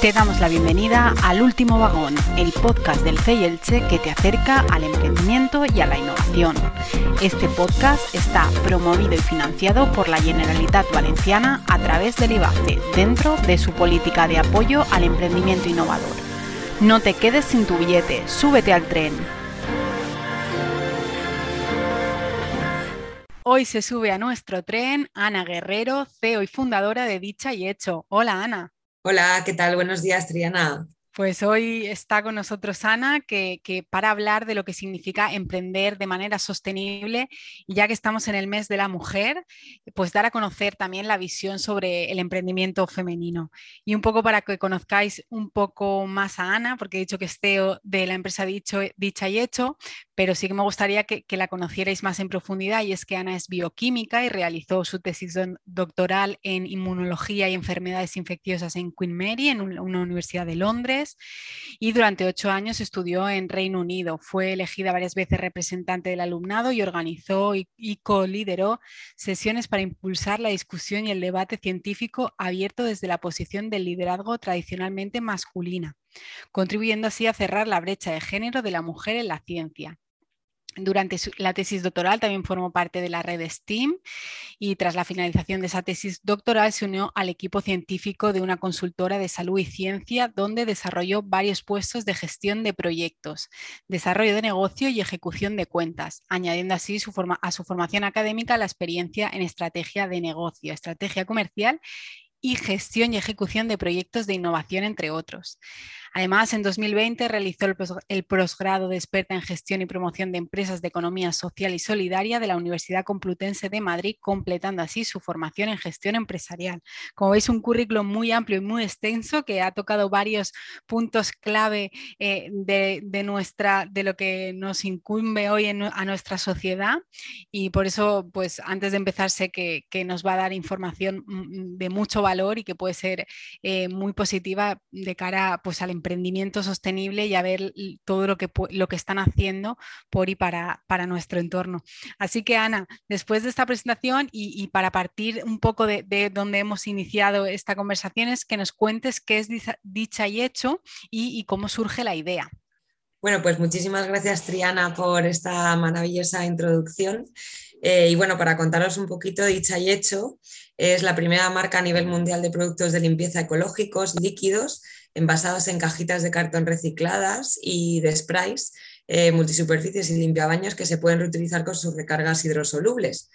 Te damos la bienvenida al Último Vagón, el podcast del CEI que te acerca al emprendimiento y a la innovación. Este podcast está promovido y financiado por la Generalitat Valenciana a través del IBACE, dentro de su política de apoyo al emprendimiento innovador. No te quedes sin tu billete, súbete al tren. Hoy se sube a nuestro tren Ana Guerrero, CEO y fundadora de Dicha y Hecho. Hola Ana. Hola, ¿qué tal? Buenos días, Triana. Pues hoy está con nosotros Ana, que, para hablar de lo que significa emprender de manera sostenible, y ya que estamos en el mes de la mujer, pues dar a conocer también la visión sobre el emprendimiento femenino. Y un poco para que conozcáis un poco más a Ana, porque he dicho que es CEO de la empresa Dicho, Dicha y Hecho, pero sí que me gustaría que, la conocierais más en profundidad, y es que Ana es bioquímica y realizó su tesis doctoral en inmunología y enfermedades infecciosas en Queen Mary, en una universidad de Londres y durante ocho años estudió en Reino Unido. Fue elegida varias veces representante del alumnado y organizó y, y co-lideró sesiones para impulsar la discusión y el debate científico abierto desde la posición del liderazgo tradicionalmente masculina, contribuyendo así a cerrar la brecha de género de la mujer en la ciencia. Durante la tesis doctoral también formó parte de la red STEAM y tras la finalización de esa tesis doctoral se unió al equipo científico de una consultora de salud y ciencia donde desarrolló varios puestos de gestión de proyectos, desarrollo de negocio y ejecución de cuentas, añadiendo así a su formación académica la experiencia en estrategia de negocio, estrategia comercial y gestión y ejecución de proyectos de innovación, entre otros. Además, en 2020 realizó el posgrado de experta en gestión y promoción de empresas de economía social y solidaria de la Universidad Complutense de Madrid, completando así su formación en gestión empresarial. Como veis, un currículum muy amplio y muy extenso que ha tocado varios puntos clave eh, de, nuestra, de lo que nos incumbe hoy a nuestra sociedad. Y por eso, pues antes de empezar, sé que, nos va a dar información mm, de mucho valor y que puede ser eh, muy positiva de cara pues, al emprendimiento sostenible y a ver todo lo que, lo que están haciendo por y para, para nuestro entorno. Así que Ana, después de esta presentación y, para partir un poco de, donde hemos iniciado esta conversación es que nos cuentes qué es dicha y hecho y, cómo surge la idea. Bueno, pues muchísimas gracias Triana por esta maravillosa introducción. Eh, y bueno, para contaros un poquito, Dicha y Hecho es la primera marca a nivel mundial de productos de limpieza ecológicos líquidos envasados en cajitas de cartón recicladas y de sprays, eh, multisuperficies y limpiabaños que se pueden reutilizar con sus recargas hidrosolubles.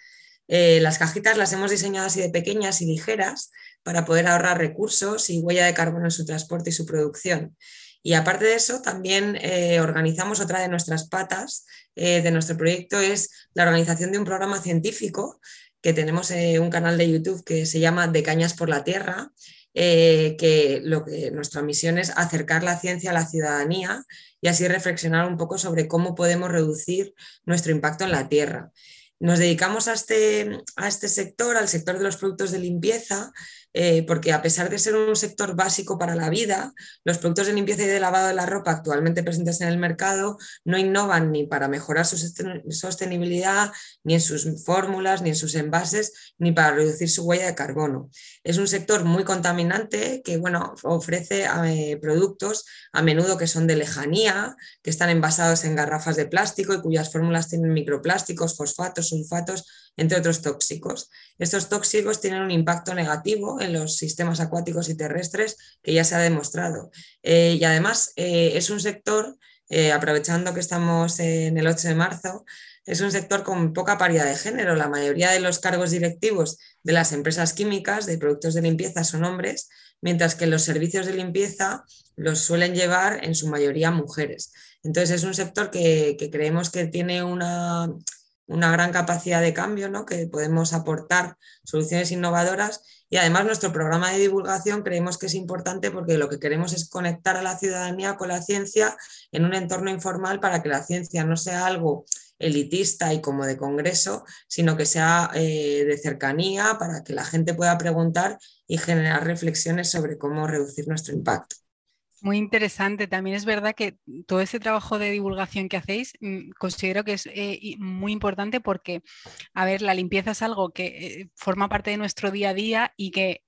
Eh, las cajitas las hemos diseñado así de pequeñas y ligeras para poder ahorrar recursos y huella de carbono en su transporte y su producción. Y aparte de eso, también eh, organizamos otra de nuestras patas de nuestro proyecto, es la organización de un programa científico que tenemos un canal de YouTube que se llama De Cañas por la Tierra eh, que, lo que nuestra misión es acercar la ciencia a la ciudadanía y así reflexionar un poco sobre cómo podemos reducir nuestro impacto en la Tierra. Nos dedicamos a este, a este sector, al sector de los productos de limpieza, eh, porque a pesar de ser un sector básico para la vida, los productos de limpieza y de lavado de la ropa actualmente presentes en el mercado no innovan ni para mejorar su sostenibilidad, ni en sus fórmulas, ni en sus envases, ni para reducir su huella de carbono. Es un sector muy contaminante que bueno, ofrece eh, productos a menudo que son de lejanía, que están envasados en garrafas de plástico y cuyas fórmulas tienen microplásticos, fosfatos, sulfatos, entre otros tóxicos. Estos tóxicos tienen un impacto negativo en los sistemas acuáticos y terrestres que ya se ha demostrado. Eh, y además eh, es un sector, eh, aprovechando que estamos en el 8 de marzo, es un sector con poca paridad de género. La mayoría de los cargos directivos de las empresas químicas de productos de limpieza son hombres, mientras que los servicios de limpieza los suelen llevar en su mayoría mujeres. Entonces es un sector que creemos que tiene una una gran capacidad de cambio, ¿no? que podemos aportar soluciones innovadoras y además nuestro programa de divulgación creemos que es importante porque lo que queremos es conectar a la ciudadanía con la ciencia en un entorno informal para que la ciencia no sea algo elitista y como de congreso, sino que sea eh, de cercanía para que la gente pueda preguntar y generar reflexiones sobre cómo reducir nuestro impacto. Muy interesante. También es verdad que todo ese trabajo de divulgación que hacéis mm, considero que es eh, muy importante porque, a ver, la limpieza es algo que eh, forma parte de nuestro día a día y que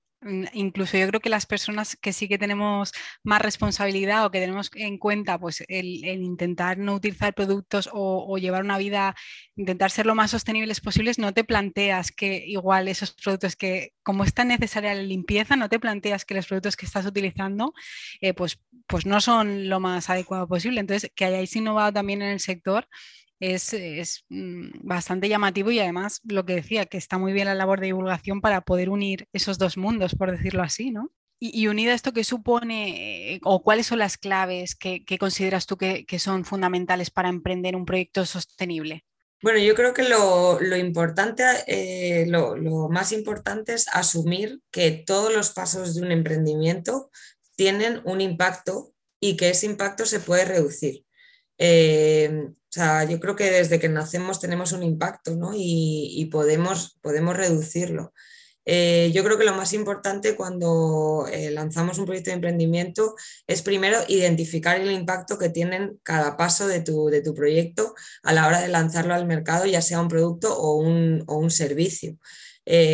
incluso yo creo que las personas que sí que tenemos más responsabilidad o que tenemos en cuenta pues el, intentar no utilizar productos o, llevar una vida, intentar ser lo más sostenibles posibles, no te planteas que igual esos productos que, como es tan necesaria la limpieza, no te planteas que los productos que estás utilizando eh, pues, pues no son lo más adecuado posible. Entonces, que hayáis innovado también en el sector es, mm, bastante llamativo y además lo que decía, que está muy bien la labor de divulgación para poder unir esos dos mundos, por decirlo así, ¿no? Y, unido a esto, ¿qué supone eh, o cuáles son las claves que, consideras tú que, son fundamentales para emprender un proyecto sostenible? Bueno, yo creo que lo, importante, eh, lo, más importante es asumir que todos los pasos de un emprendimiento tienen un impacto y que ese impacto se puede reducir. Eh, o sea, yo creo que desde que nacemos tenemos un impacto ¿no? y, podemos, podemos reducirlo. Eh, yo creo que lo más importante cuando eh, lanzamos un proyecto de emprendimiento es primero identificar el impacto que tienen cada paso de tu, de tu proyecto a la hora de lanzarlo al mercado, ya sea un producto o un, o un servicio.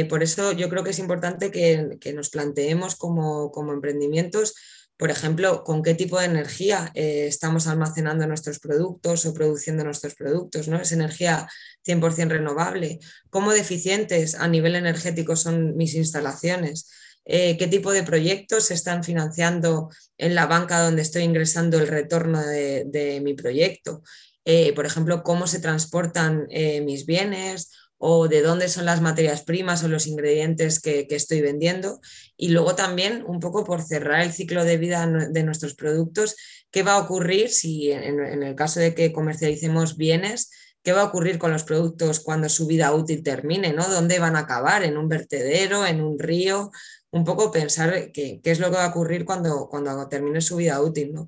por eso yo creo que es importante que, que nos planteemos como, como emprendimientos por ejemplo, con qué tipo de energía eh, estamos almacenando nuestros productos o produciendo nuestros productos, ¿no? Es energía 100% renovable. ¿Cómo deficientes a nivel energético son mis instalaciones? Eh, ¿Qué tipo de proyectos se están financiando en la banca donde estoy ingresando el retorno de, mi proyecto? Eh, por ejemplo, ¿cómo se transportan mis bienes? O de dónde son las materias primas o los ingredientes que, estoy vendiendo. Y luego también un poco por cerrar el ciclo de vida de nuestros productos, qué va a ocurrir si en, el caso de que comercialicemos bienes, qué va a ocurrir con los productos cuando su vida útil termine, ¿no? ¿Dónde van a acabar? ¿En un vertedero? ¿En un río? Un poco pensar qué, es lo que va a ocurrir cuando, cuando termine su vida útil, ¿no?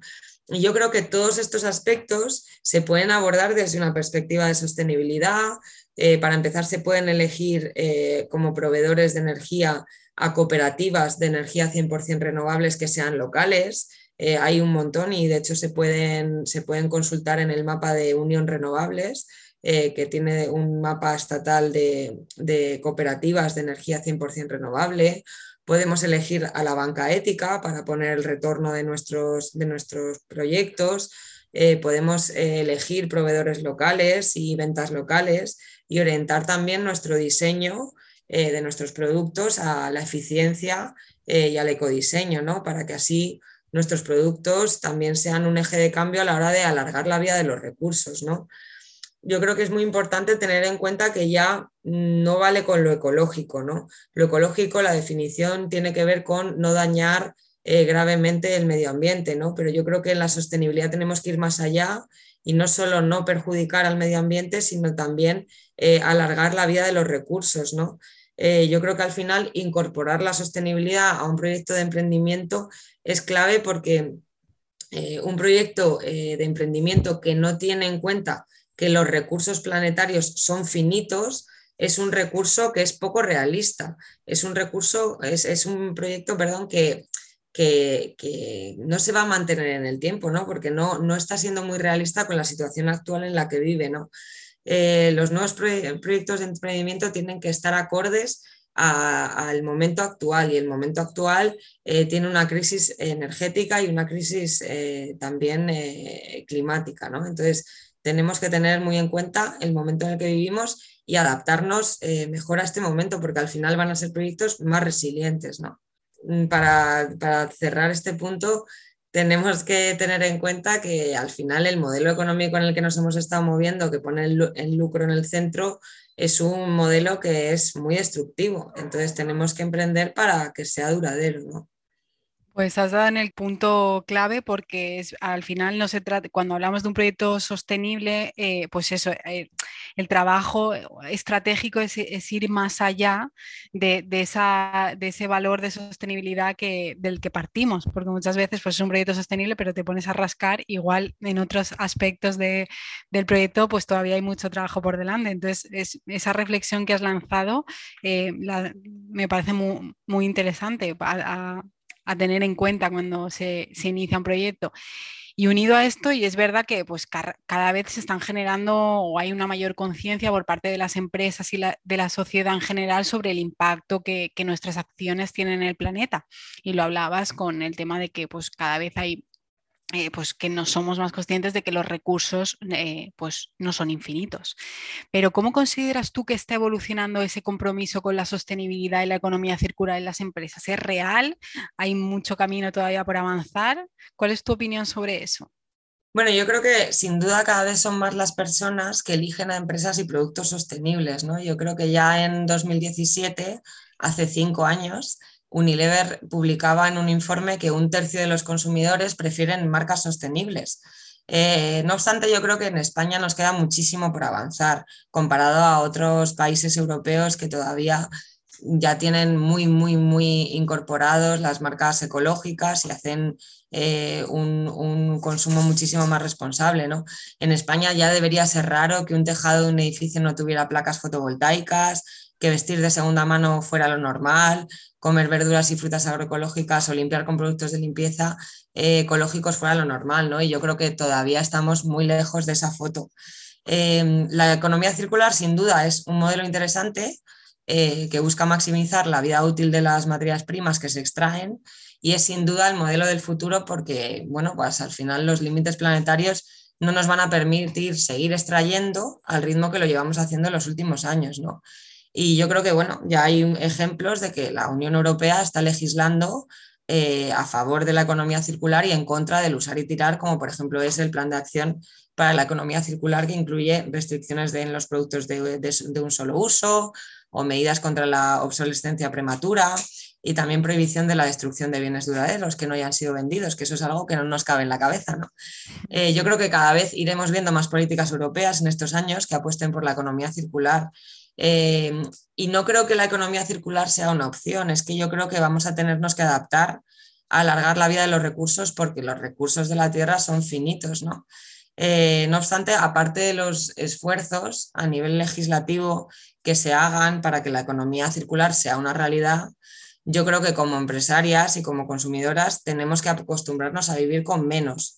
Y yo creo que todos estos aspectos se pueden abordar desde una perspectiva de sostenibilidad, eh, para empezar, se pueden elegir eh, como proveedores de energía a cooperativas de energía 100% renovables que sean locales. Eh, hay un montón y de hecho se pueden, se pueden consultar en el mapa de Unión Renovables, que tiene un mapa estatal de, de cooperativas de energía 100% renovable. Podemos elegir a la banca ética para poner el retorno de nuestros, de nuestros proyectos. podemos elegir proveedores locales y ventas locales y orientar también nuestro diseño eh, de nuestros productos a la eficiencia eh, y al ecodiseño, ¿no? para que así nuestros productos también sean un eje de cambio a la hora de alargar la vida de los recursos. ¿no? Yo creo que es muy importante tener en cuenta que ya no vale con lo ecológico. ¿no? Lo ecológico, la definición tiene que ver con no dañar eh, gravemente el medio ambiente, ¿no? pero yo creo que en la sostenibilidad tenemos que ir más allá y no solo no perjudicar al medio ambiente, sino también eh, alargar la vida de los recursos. ¿no? Eh, yo creo que al final incorporar la sostenibilidad a un proyecto de emprendimiento es clave porque eh, un proyecto de emprendimiento que no tiene en cuenta que los recursos planetarios son finitos, es un recurso que es poco realista. Es un recurso, es, es un proyecto, perdón, que que, no se va a mantener en el tiempo, ¿no? porque no, no está siendo muy realista con la situación actual en la que vive. ¿no? Eh, los nuevos proyectos de emprendimiento tienen que estar acordes al momento actual y el momento actual eh, tiene una crisis energética y una crisis eh, también climática. ¿no? Entonces, tenemos que tener muy en cuenta el momento en el que vivimos y adaptarnos mejor a este momento, porque al final van a ser proyectos más resilientes. ¿no? Para, cerrar este punto, tenemos que tener en cuenta que al final el modelo económico en el que nos hemos estado moviendo, que pone el, lucro en el centro, es un modelo que es muy destructivo. Entonces tenemos que emprender para que sea duradero. ¿no? Pues has dado en el punto clave porque es, al final no se trata, cuando hablamos de un proyecto sostenible, eh, pues eso, eh, el trabajo estratégico es, ir más allá de, esa, de, ese valor de sostenibilidad que, del que partimos, porque muchas veces pues, es un proyecto sostenible, pero te pones a rascar, igual en otros aspectos del proyecto, pues todavía hay mucho trabajo por delante. Entonces, esa reflexión que has lanzado eh, me parece muy, interesante a tener en cuenta cuando se, inicia un proyecto. Y unido a esto, y es verdad que pues, cada vez se están generando o hay una mayor conciencia por parte de las empresas y de la sociedad en general sobre el impacto que, que, nuestras acciones tienen en el planeta. Y lo hablabas con el tema de que pues, cada vez hay eh, pues que no somos más conscientes de que los recursos eh, pues no son infinitos. Pero ¿cómo consideras tú que está evolucionando ese compromiso con la sostenibilidad y la economía circular en las empresas? ¿Es real? ¿Hay mucho camino todavía por avanzar? ¿Cuál es tu opinión sobre eso? Bueno, yo creo que sin duda cada vez son más las personas que eligen a empresas y productos sostenibles. ¿no? Yo creo que ya en 2017, hace cinco años, Unilever publicaba en un informe que un tercio de los consumidores prefieren marcas sostenibles. Eh, no obstante, yo creo que en España nos queda muchísimo por avanzar comparado a otros países europeos que todavía ya tienen muy, muy, muy incorporados las marcas ecológicas y hacen eh, un, un, consumo muchísimo más responsable. ¿no? En España ya debería ser raro que un tejado de un edificio no tuviera placas fotovoltaicas, que vestir de segunda mano fuera lo normal, comer verduras y frutas agroecológicas o limpiar con productos de limpieza eh, ecológicos fuera lo normal, ¿no? Y yo creo que todavía estamos muy lejos de esa foto. Em, la economía circular, sin duda, es un modelo interesante eh, que busca maximizar la vida útil de las materias primas que se extraen y es sin duda el modelo del futuro porque, bueno, pues al final los límites planetarios no nos van a permitir seguir extrayendo al ritmo que lo llevamos haciendo en los últimos años, ¿no? Y yo creo que, bueno, ya hay ejemplos de que la Unión Europea está legislando eh, a favor de la economía circular y en contra del usar y tirar, como por ejemplo es el plan de acción para la economía circular que incluye restricciones de, en los productos de, de, un solo uso o medidas contra la obsolescencia prematura y también prohibición de la destrucción de bienes duraderos que no hayan sido vendidos, que eso es algo que no nos cabe en la cabeza. ¿no? Eh, yo creo que cada vez iremos viendo más políticas europeas en estos años que apuesten por la economía circular eh, y no creo que la economía circular sea una opción, es que yo creo que vamos a tenernos que adaptar a alargar la vida de los recursos porque los recursos de la tierra son finitos, ¿no? Eh, no obstante, aparte de los esfuerzos a nivel legislativo que se hagan para que la economía circular sea una realidad, yo creo que como empresarias y como consumidoras tenemos que acostumbrarnos a vivir con menos.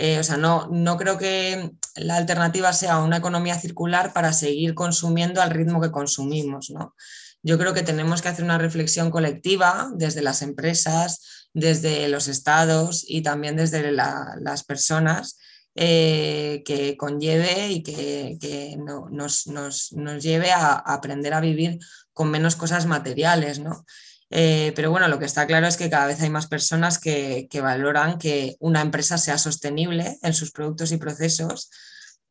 Eh, o sea, no, no creo que la alternativa sea una economía circular para seguir consumiendo al ritmo que consumimos. ¿no? Yo creo que tenemos que hacer una reflexión colectiva desde las empresas, desde los estados y también desde las personas eh, que conlleve y que, nos, nos, nos, lleve a, aprender a vivir con menos cosas materiales. ¿no? Eh, pero bueno, lo que está claro es que cada vez hay más personas que, valoran que una empresa sea sostenible en sus productos y procesos.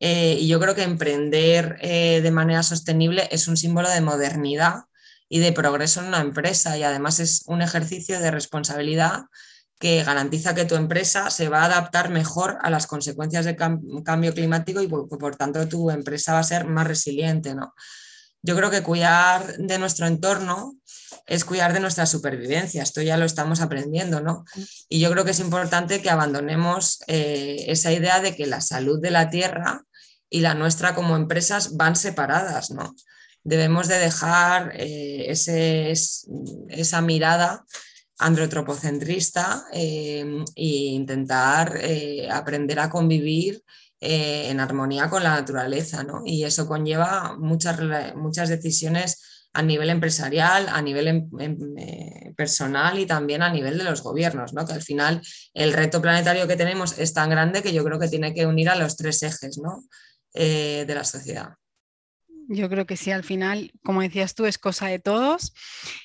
Eh, y yo creo que emprender eh, de manera sostenible es un símbolo de modernidad y de progreso en una empresa y además es un ejercicio de responsabilidad que garantiza que tu empresa se va a adaptar mejor a las consecuencias del cambio climático y por, por, tanto tu empresa va a ser más resiliente. ¿no? Yo creo que cuidar de nuestro entorno es cuidar de nuestra supervivencia. Esto ya lo estamos aprendiendo, ¿no? Y yo creo que es importante que abandonemos eh, esa idea de que la salud de la tierra y la nuestra como empresas van separadas, ¿no? Debemos de dejar eh, ese, esa mirada androtropocentrista eh, e intentar aprender a convivir en armonía con la naturaleza, ¿no? Y eso conlleva muchas, muchas decisiones a nivel empresarial, a nivel em, em, eh, personal y también a nivel de los gobiernos, ¿no? que al final el reto planetario que tenemos es tan grande que yo creo que tiene que unir a los tres ejes ¿no? Eh, de la sociedad. Yo creo que sí, al final, como decías tú, es cosa de todos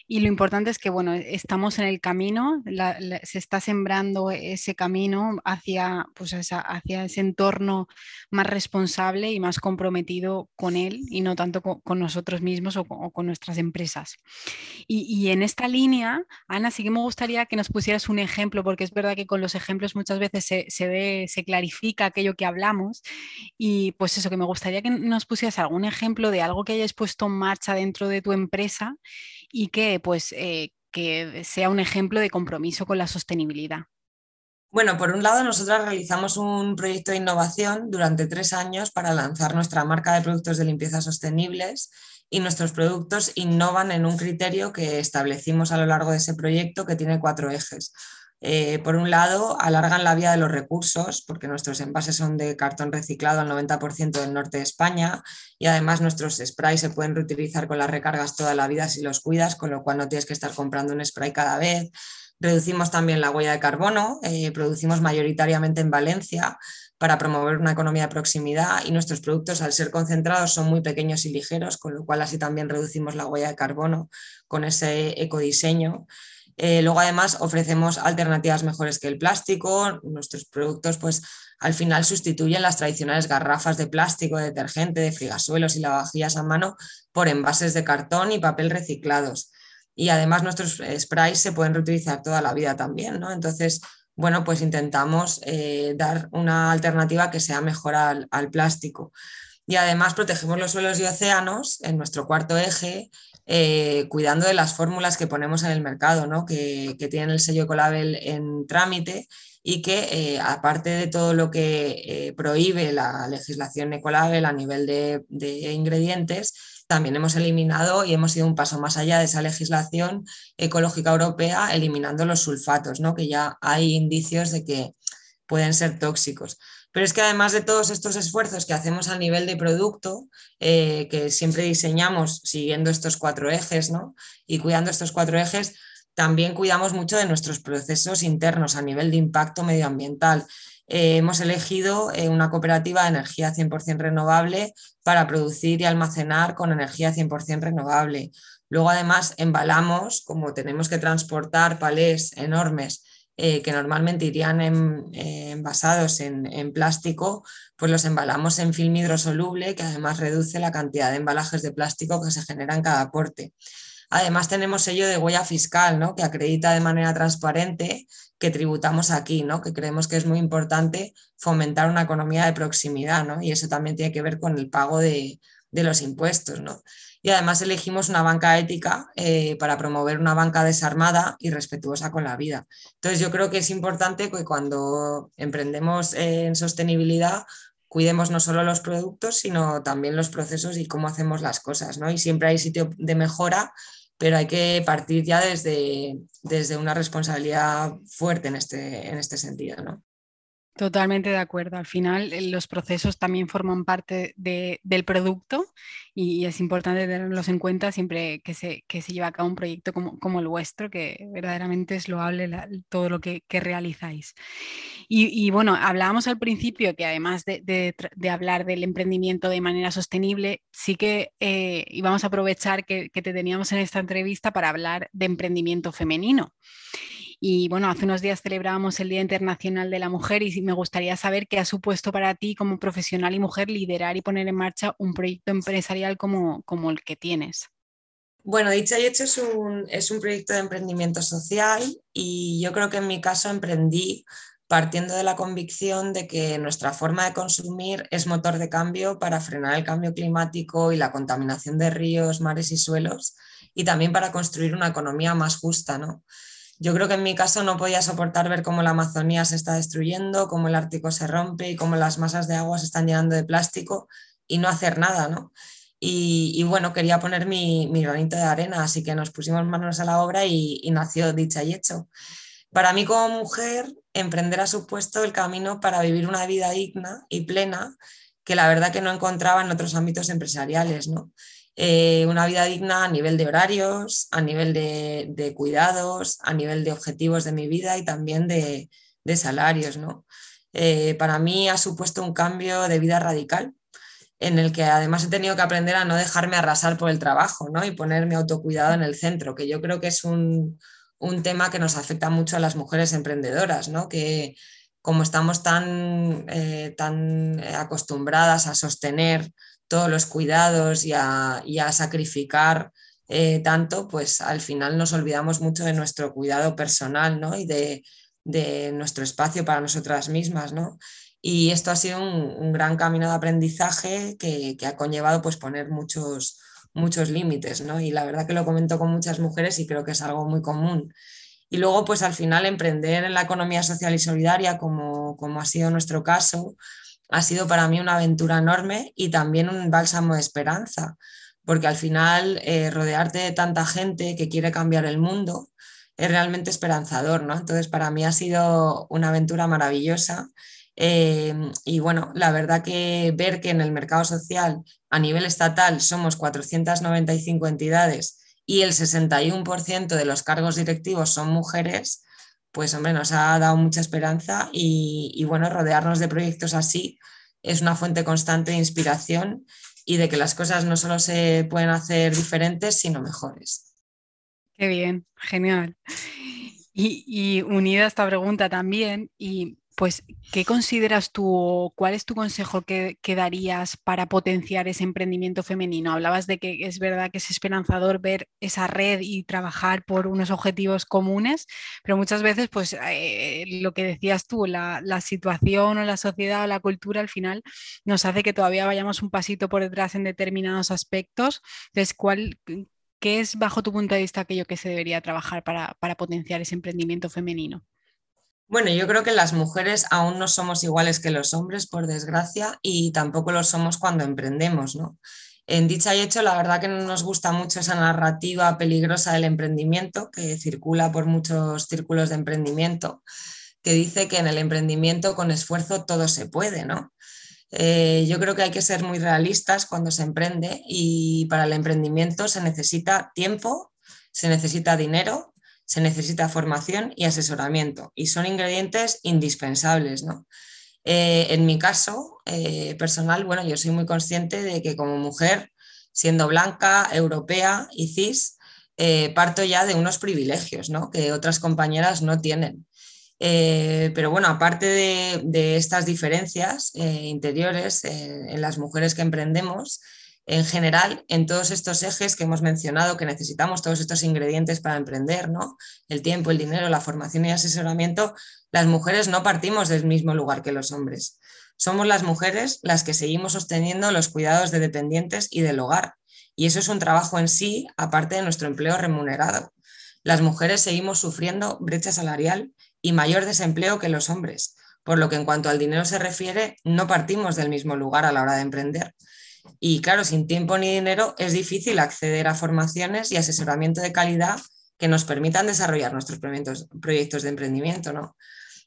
y lo importante es que, bueno, estamos en el camino, se está sembrando ese camino hacia, pues hacia ese entorno más responsable y más comprometido con él y no tanto con, nosotros mismos o con, nuestras empresas. Y, en esta línea, Ana, sí que me gustaría que nos pusieras un ejemplo, porque es verdad que con los ejemplos muchas veces se, se ve, se clarifica aquello que hablamos y pues eso, que me gustaría que nos pusieras algún ejemplo de algo que hayas puesto en marcha dentro de tu empresa y que, pues, eh, que sea un ejemplo de compromiso con la sostenibilidad. Bueno, por un lado, nosotros realizamos un proyecto de innovación durante tres años para lanzar nuestra marca de productos de limpieza sostenibles y nuestros productos innovan en un criterio que establecimos a lo largo de ese proyecto que tiene cuatro ejes. Eh, por un lado, alargan la vida de los recursos, porque nuestros envases son de cartón reciclado al 90% del norte de España y además nuestros sprays se pueden reutilizar con las recargas toda la vida si los cuidas, con lo cual no tienes que estar comprando un spray cada vez. Reducimos también la huella de carbono, eh, producimos mayoritariamente en Valencia para promover una economía de proximidad y nuestros productos al ser concentrados son muy pequeños y ligeros, con lo cual así también reducimos la huella de carbono con ese ecodiseño. Eh, luego además ofrecemos alternativas mejores que el plástico. Nuestros productos pues al final sustituyen las tradicionales garrafas de plástico, de detergente, de frigasuelos y lavavajillas a mano por envases de cartón y papel reciclados. Y además nuestros sprays se pueden reutilizar toda la vida también, ¿no? Entonces, bueno, pues intentamos eh, dar una alternativa que sea mejor al, plástico. Y además protegemos los suelos y océanos en nuestro cuarto eje eh, cuidando de las fórmulas que ponemos en el mercado, ¿no? que, tienen el sello Ecolabel en trámite y que, eh, aparte de todo lo que eh, prohíbe la legislación Ecolabel a nivel de, ingredientes, también hemos eliminado y hemos ido un paso más allá de esa legislación ecológica europea, eliminando los sulfatos, ¿no? que ya hay indicios de que pueden ser tóxicos. Pero es que además de todos estos esfuerzos que hacemos a nivel de producto, eh, que siempre diseñamos siguiendo estos cuatro ejes ¿no? y cuidando estos cuatro ejes, también cuidamos mucho de nuestros procesos internos a nivel de impacto medioambiental. Eh, hemos elegido eh, una cooperativa de energía 100% renovable para producir y almacenar con energía 100% renovable. Luego, además, embalamos, como tenemos que transportar palés enormes eh, que normalmente irían envasados en, plástico, pues los embalamos en film hidrosoluble, que además reduce la cantidad de embalajes de plástico que se genera en cada aporte. Además tenemos sello de huella fiscal, ¿no? que acredita de manera transparente que tributamos aquí, ¿no? que creemos que es muy importante fomentar una economía de proximidad, ¿no? y eso también tiene que ver con el pago de, de los impuestos. ¿no? Y además elegimos una banca ética eh, para promover una banca desarmada y respetuosa con la vida. Entonces yo creo que es importante que cuando emprendemos en sostenibilidad cuidemos no solo los productos, sino también los procesos y cómo hacemos las cosas. ¿no? Y siempre hay sitio de mejora, pero hay que partir ya desde, desde una responsabilidad fuerte en este, en este sentido. ¿no? Totalmente de acuerdo. Al final eh, los procesos también forman parte del producto y es importante tenerlos en cuenta siempre que se, que se lleva a cabo un proyecto como, el vuestro, que verdaderamente es loable todo lo que, realizáis. Y, bueno, hablábamos al principio que además de, hablar del emprendimiento de manera sostenible, sí que eh, íbamos a aprovechar que, que te teníamos en esta entrevista para hablar de emprendimiento femenino. Y bueno, hace unos días celebrábamos el Día Internacional de la Mujer y me gustaría saber qué ha supuesto para ti como profesional y mujer liderar y poner en marcha un proyecto empresarial como, como el que tienes. Bueno, Dicha y Hecho es un, es un proyecto de emprendimiento social y yo creo que en mi caso emprendí partiendo de la convicción de que nuestra forma de consumir es motor de cambio para frenar el cambio climático y la contaminación de ríos, mares y suelos y también para construir una economía más justa, ¿no? Yo creo que en mi caso no podía soportar ver cómo la Amazonía se está destruyendo, cómo el Ártico se rompe y cómo las masas de agua se están llenando de plástico y no hacer nada, ¿no? Y, bueno, quería poner mi, granito de arena, así que nos pusimos manos a la obra y, y nació dicha y hecho. Para mí como mujer, emprender ha supuesto el camino para vivir una vida digna y plena que la verdad que no encontraba en otros ámbitos empresariales, ¿no? Eh, una vida digna a nivel de horarios, a nivel de, cuidados, a nivel de objetivos de mi vida y también de, salarios. ¿no? Eh, para mí ha supuesto un cambio de vida radical en el que además he tenido que aprender a no dejarme arrasar por el trabajo ¿no? y poner mi autocuidado en el centro, que yo creo que es un, tema que nos afecta mucho a las mujeres emprendedoras, ¿no? que como estamos tan, eh, tan acostumbradas a sostener todos los cuidados y a, sacrificar eh, tanto, pues al final nos olvidamos mucho de nuestro cuidado personal ¿no? y de, nuestro espacio para nosotras mismas. ¿no? Y esto ha sido un, gran camino de aprendizaje que, ha conllevado pues, poner muchos, muchos límites. ¿no? Y la verdad que lo comento con muchas mujeres y creo que es algo muy común. Y luego, pues al final, emprender en la economía social y solidaria, como, como ha sido nuestro caso, ha sido para mí una aventura enorme y también un bálsamo de esperanza, porque al final eh, rodearte de tanta gente que quiere cambiar el mundo es realmente esperanzador, ¿no? Entonces, para mí ha sido una aventura maravillosa. Eh, y bueno, la verdad que ver que en el mercado social a nivel estatal somos 495 entidades y el 61% de los cargos directivos son mujeres, pues hombre, nos ha dado mucha esperanza y, bueno, rodearnos de proyectos así es una fuente constante de inspiración y de que las cosas no solo se pueden hacer diferentes, sino mejores. Qué bien, genial. Y, y unida a esta pregunta también, y pues, ¿qué consideras tú o cuál es tu consejo que, darías para potenciar ese emprendimiento femenino? Hablabas de que es verdad que es esperanzador ver esa red y trabajar por unos objetivos comunes, pero muchas veces, pues, eh, lo que decías tú, la, situación o la sociedad o la cultura al final nos hace que todavía vayamos un pasito por detrás en determinados aspectos. Entonces, ¿cuál, ¿qué es, bajo tu punto de vista, aquello que se debería trabajar para, para potenciar ese emprendimiento femenino? Bueno, yo creo que las mujeres aún no somos iguales que los hombres, por desgracia, y tampoco lo somos cuando emprendemos, ¿no? En dicha y hecho, la verdad que no nos gusta mucho esa narrativa peligrosa del emprendimiento que circula por muchos círculos de emprendimiento, que dice que en el emprendimiento con esfuerzo todo se puede, ¿no? Eh, yo creo que hay que ser muy realistas cuando se emprende y para el emprendimiento se necesita tiempo, se necesita dinero se necesita formación y asesoramiento y son ingredientes indispensables. ¿no? Eh, en mi caso eh, personal, bueno, yo soy muy consciente de que como mujer, siendo blanca, europea y cis, eh, parto ya de unos privilegios ¿no? que otras compañeras no tienen. pero bueno, aparte de, estas diferencias interiores en las mujeres que emprendemos, en general en todos estos ejes que hemos mencionado, que necesitamos todos estos ingredientes para emprender, ¿no? El tiempo, el dinero, la formación y asesoramiento, las mujeres no partimos del mismo lugar que los hombres. Somos las mujeres las que seguimos sosteniendo los cuidados de dependientes y del hogar. Y eso es un trabajo en sí, aparte de nuestro empleo remunerado. Las mujeres seguimos sufriendo brecha salarial y mayor desempleo que los hombres, por lo que en cuanto al dinero se refiere, no partimos del mismo lugar a la hora de emprender. Y claro, sin tiempo ni dinero es difícil acceder a formaciones y asesoramiento de calidad que nos permitan desarrollar nuestros proyectos, de emprendimiento. ¿no?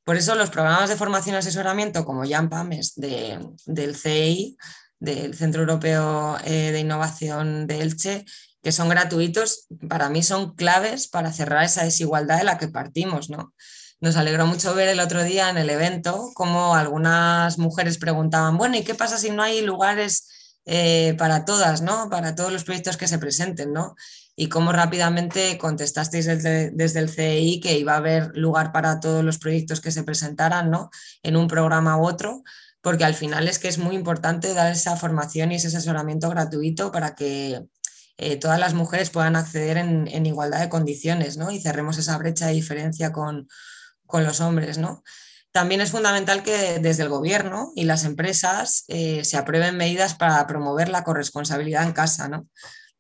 Por eso los programas de formación y asesoramiento como JAMPAMES del CEI, del Centro Europeo eh, de Innovación de Elche, que son gratuitos, para mí son claves para cerrar esa desigualdad de la que partimos. ¿no? Nos alegró mucho ver el otro día en el evento cómo algunas mujeres preguntaban, bueno, ¿y qué pasa si no hay lugares eh, para todas, ¿no? Para todos los proyectos que se presenten, ¿no? Y cómo rápidamente contestasteis desde, el CEI que iba a haber lugar para todos los proyectos que se presentaran, ¿no? En un programa u otro, porque al final es que es muy importante dar esa formación y ese asesoramiento gratuito para que eh, todas las mujeres puedan acceder en, igualdad de condiciones, ¿no? Y cerremos esa brecha de diferencia con, con los hombres, ¿no? También es fundamental que desde el gobierno y las empresas eh, se aprueben medidas para promover la corresponsabilidad en casa. ¿no?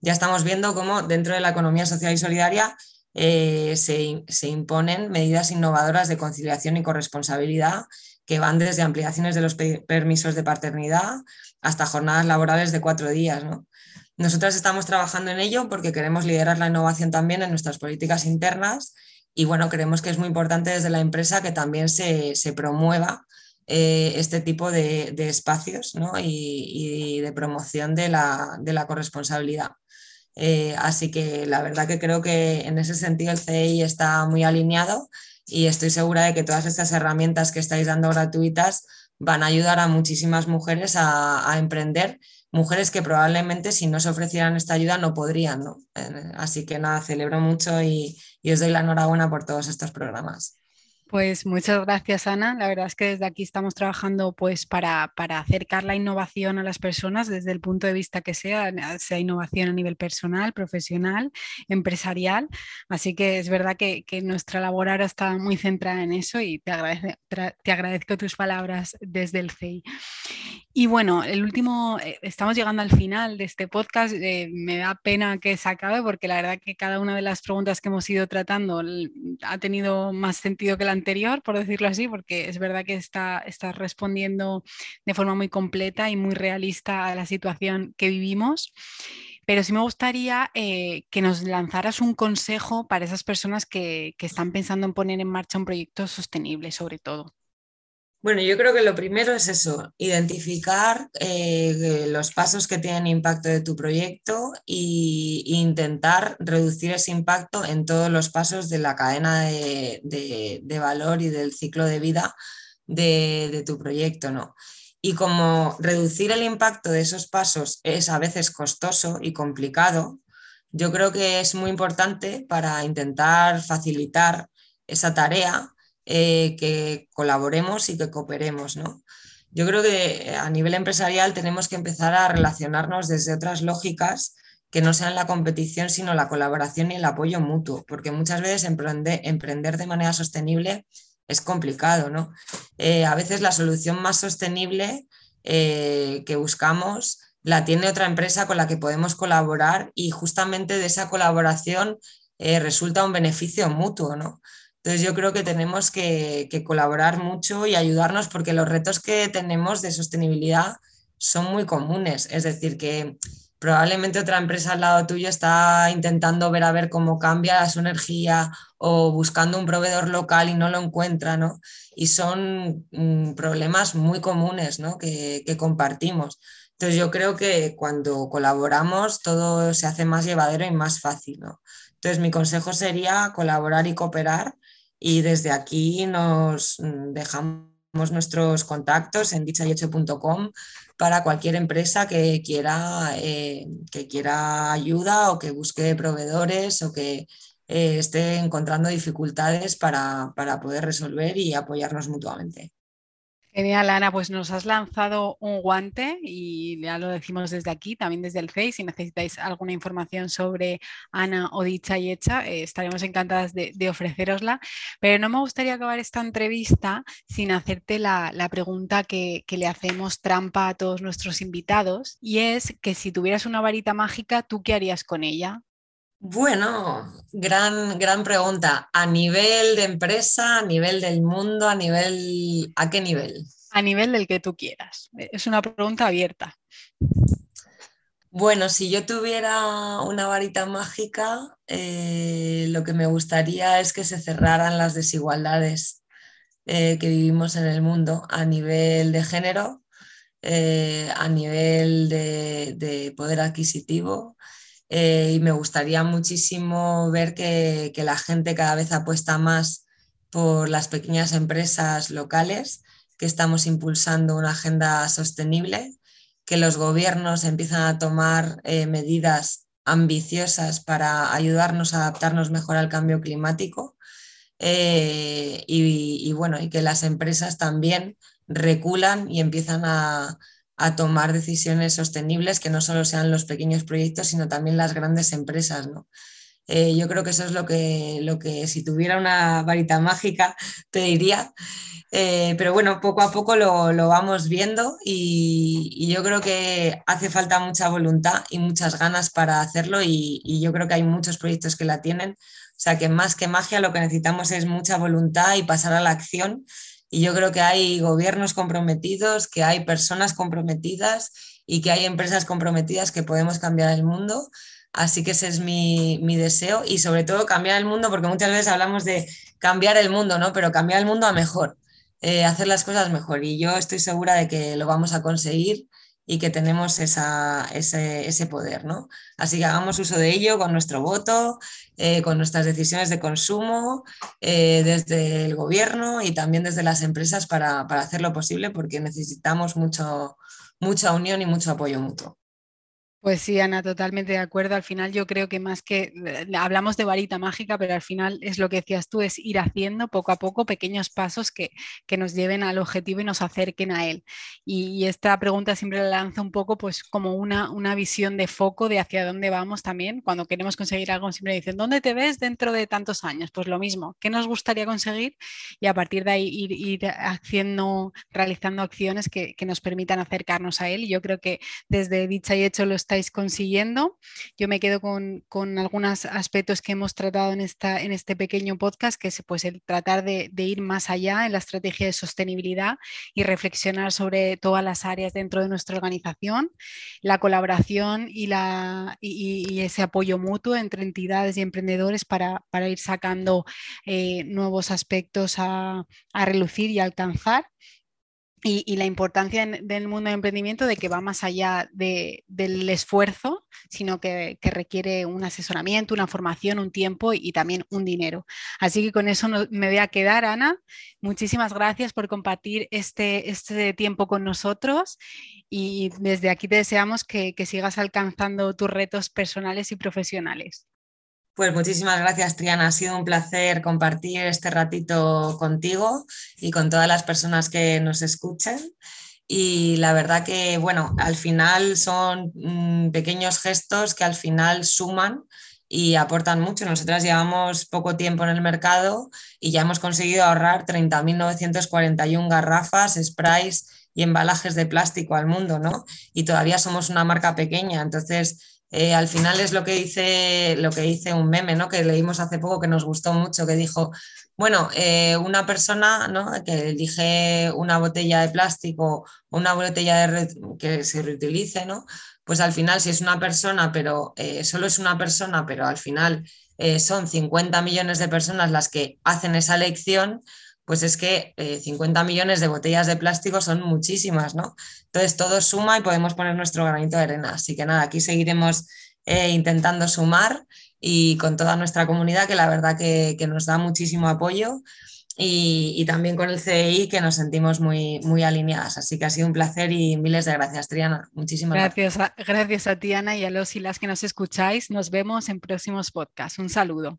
Ya estamos viendo cómo dentro de la economía social y solidaria eh, se, se, imponen medidas innovadoras de conciliación y corresponsabilidad que van desde ampliaciones de los permisos de paternidad hasta jornadas laborales de cuatro días. ¿no? Nosotras estamos trabajando en ello porque queremos liderar la innovación también en nuestras políticas internas y bueno, creemos que es muy importante desde la empresa que también se, promueva eh, este tipo de, espacios y, de promoción de la, corresponsabilidad. Eh, así que la verdad que creo que en ese sentido el CI está muy alineado y estoy segura de que todas estas herramientas que estáis dando gratuitas van a ayudar a muchísimas mujeres a, emprender, mujeres que probablemente si no se ofrecieran esta ayuda no podrían. Eh, así que nada, celebro mucho y, y os doy la enhorabuena por todos estos programas. Pues muchas gracias, Ana. La verdad es que desde aquí estamos trabajando pues, para, acercar la innovación a las personas desde el punto de vista que sea, sea innovación a nivel personal, profesional, empresarial. Así que es verdad que, nuestra labor ahora está muy centrada en eso y te, te agradezco tus palabras desde el CEI. Y bueno, el último, eh, estamos llegando al final de este podcast. Eh, me da pena que se acabe porque la verdad que cada una de las preguntas que hemos ido tratando ha tenido más sentido que la anterior, por decirlo así, porque es verdad que está, respondiendo de forma muy completa y muy realista a la situación que vivimos. pero sí me gustaría eh, que nos lanzaras un consejo para esas personas que, que están pensando en poner en marcha un proyecto sostenible, sobre todo. Bueno, yo creo que lo primero es eso, identificar eh, los pasos que tienen impacto de tu proyecto e intentar reducir ese impacto en todos los pasos de la cadena de, valor y del ciclo de vida de, tu proyecto, ¿no? Y como reducir el impacto de esos pasos es a veces costoso y complicado, yo creo que es muy importante para intentar facilitar esa tarea eh, que colaboremos y que cooperemos. ¿no? Yo creo que a nivel empresarial tenemos que empezar a relacionarnos desde otras lógicas que no sean la competición, sino la colaboración y el apoyo mutuo, porque muchas veces emprender, de manera sostenible es complicado. ¿no? Eh, a veces la solución más sostenible eh, que buscamos la tiene otra empresa con la que podemos colaborar y justamente de esa colaboración resulta un beneficio mutuo. ¿no? Entonces yo creo que tenemos que, colaborar mucho y ayudarnos porque los retos que tenemos de sostenibilidad son muy comunes. Es decir, que probablemente otra empresa al lado tuyo está intentando ver a ver cómo cambia su energía o buscando un proveedor local y no lo encuentra, ¿no? Y son mm, problemas muy comunes, ¿no? Que, compartimos. Entonces yo creo que cuando colaboramos todo se hace más llevadero y más fácil. Entonces mi consejo sería colaborar y cooperar y desde aquí nos mm, dejamos nuestros contactos en dichayecho.com para cualquier empresa que quiera, eh, que quiera ayuda o que busque proveedores o que eh, esté encontrando dificultades para poder resolver y apoyarnos mutuamente. Genial, Ana, pues nos has lanzado un guante y ya lo decimos desde aquí, también desde el Face. Si necesitáis alguna información sobre Ana o dicha y hecha, eh, estaremos encantadas de, ofrecerosla. Pero no me gustaría acabar esta entrevista sin hacerte la, pregunta que, que, le hacemos trampa a todos nuestros invitados y es que si tuvieras una varita mágica, ¿tú qué harías con ella? Bueno, gran, gran pregunta. ¿A nivel de empresa, a nivel del mundo, a nivel, a qué nivel? A nivel del que tú quieras. Es una pregunta abierta. Bueno, si yo tuviera una varita mágica, eh, lo que me gustaría es que se cerraran las desigualdades eh, que vivimos en el mundo a nivel de género, eh, a nivel de poder adquisitivo eh, y me gustaría muchísimo ver que, la gente cada vez apuesta más por las pequeñas empresas locales, que estamos impulsando una agenda sostenible, que los gobiernos empiezan a tomar eh, medidas ambiciosas para ayudarnos a adaptarnos mejor al cambio climático eh, y, bueno, y que las empresas también reculan y empiezan a, a tomar decisiones sostenibles que no solo sean los pequeños proyectos, sino también las grandes empresas. ¿no? Eh, yo creo que eso es lo que, lo que si tuviera una varita mágica pediría. Eh, pero bueno, poco a poco lo, lo vamos viendo y, yo creo que hace falta mucha voluntad y muchas ganas para hacerlo y, y, yo creo que hay muchos proyectos que la tienen. O sea que más que magia lo que necesitamos es mucha voluntad y pasar a la acción y yo creo que hay gobiernos comprometidos, que hay personas comprometidas y que hay empresas comprometidas que podemos cambiar el mundo. Así que ese es mi, deseo y sobre todo cambiar el mundo, porque muchas veces hablamos de cambiar el mundo, ¿no? Pero cambiar el mundo a mejor, eh, hacer las cosas mejor. Y yo estoy segura de que lo vamos a conseguir y que tenemos ese, poder, ¿no? Así que hagamos uso de ello con nuestro voto, eh, con nuestras decisiones de consumo, eh, desde el gobierno y también desde las empresas para, para hacerlo posible porque necesitamos mucho, mucha unión y mucho apoyo mutuo. Pues sí, Ana, totalmente de acuerdo. Al final yo creo que más que eh, hablamos de varita mágica, pero al final es lo que decías tú, es ir haciendo poco a poco pequeños pasos que, nos lleven al objetivo y nos acerquen a él. Y, esta pregunta siempre la lanzo un poco pues como una, una visión de foco de hacia dónde vamos también. Cuando queremos conseguir algo siempre dicen, ¿dónde te ves dentro de tantos años? Pues lo mismo, ¿qué nos gustaría conseguir? Y a partir de ahí ir, haciendo, realizando acciones que, que, nos permitan acercarnos a él. Y yo creo que desde dicha y hecho lo está estáis consiguiendo. Yo me quedo con, algunos aspectos que hemos tratado en, esta, en este pequeño podcast, que es pues, el tratar de, ir más allá en la estrategia de sostenibilidad y reflexionar sobre todas las áreas dentro de nuestra organización, la colaboración y, la, y, ese apoyo mutuo entre entidades y emprendedores para, ir sacando eh, nuevos aspectos a, a relucir y alcanzar y, la importancia del mundo del emprendimiento de que va más allá del esfuerzo, sino que, requiere un asesoramiento, una formación, un tiempo y, también un dinero. Así que con eso me voy a quedar, Ana. Muchísimas gracias por compartir este, este tiempo con nosotros y desde aquí te deseamos que sigas alcanzando tus retos personales y profesionales. Pues muchísimas gracias, Triana. Ha sido un placer compartir este ratito contigo y con todas las personas que nos escuchen. Y la verdad que, bueno, al final son mm, pequeños gestos que al final suman y aportan mucho. Nosotras llevamos poco tiempo en el mercado y ya hemos conseguido ahorrar 30.941 garrafas, sprays y embalajes de plástico al mundo, ¿no? Y todavía somos una marca pequeña, entonces eh, al final es lo que dice lo que dice un meme, ¿no? Que leímos hace poco que nos gustó mucho, que dijo, bueno, eh, una persona ¿no? que elige una botella de plástico o una botella de que se reutilice, ¿no? Pues al final, si es una persona, pero eh, solo es una persona, pero al final son 50 millones de personas las que hacen esa elección, pues es que 50 millones de botellas de plástico son muchísimas, ¿no? Entonces todo suma y podemos poner nuestro granito de arena. Así que nada, aquí seguiremos eh, intentando sumar y con toda nuestra comunidad que la verdad que, nos da muchísimo apoyo y, también con el CEI que nos sentimos muy, muy alineadas. Así que ha sido un placer y miles de gracias, Triana. Muchísimas gracias. Gracias a, gracias a ti, Ana, y a los y las que nos escucháis. Nos vemos en próximos podcasts. Un saludo.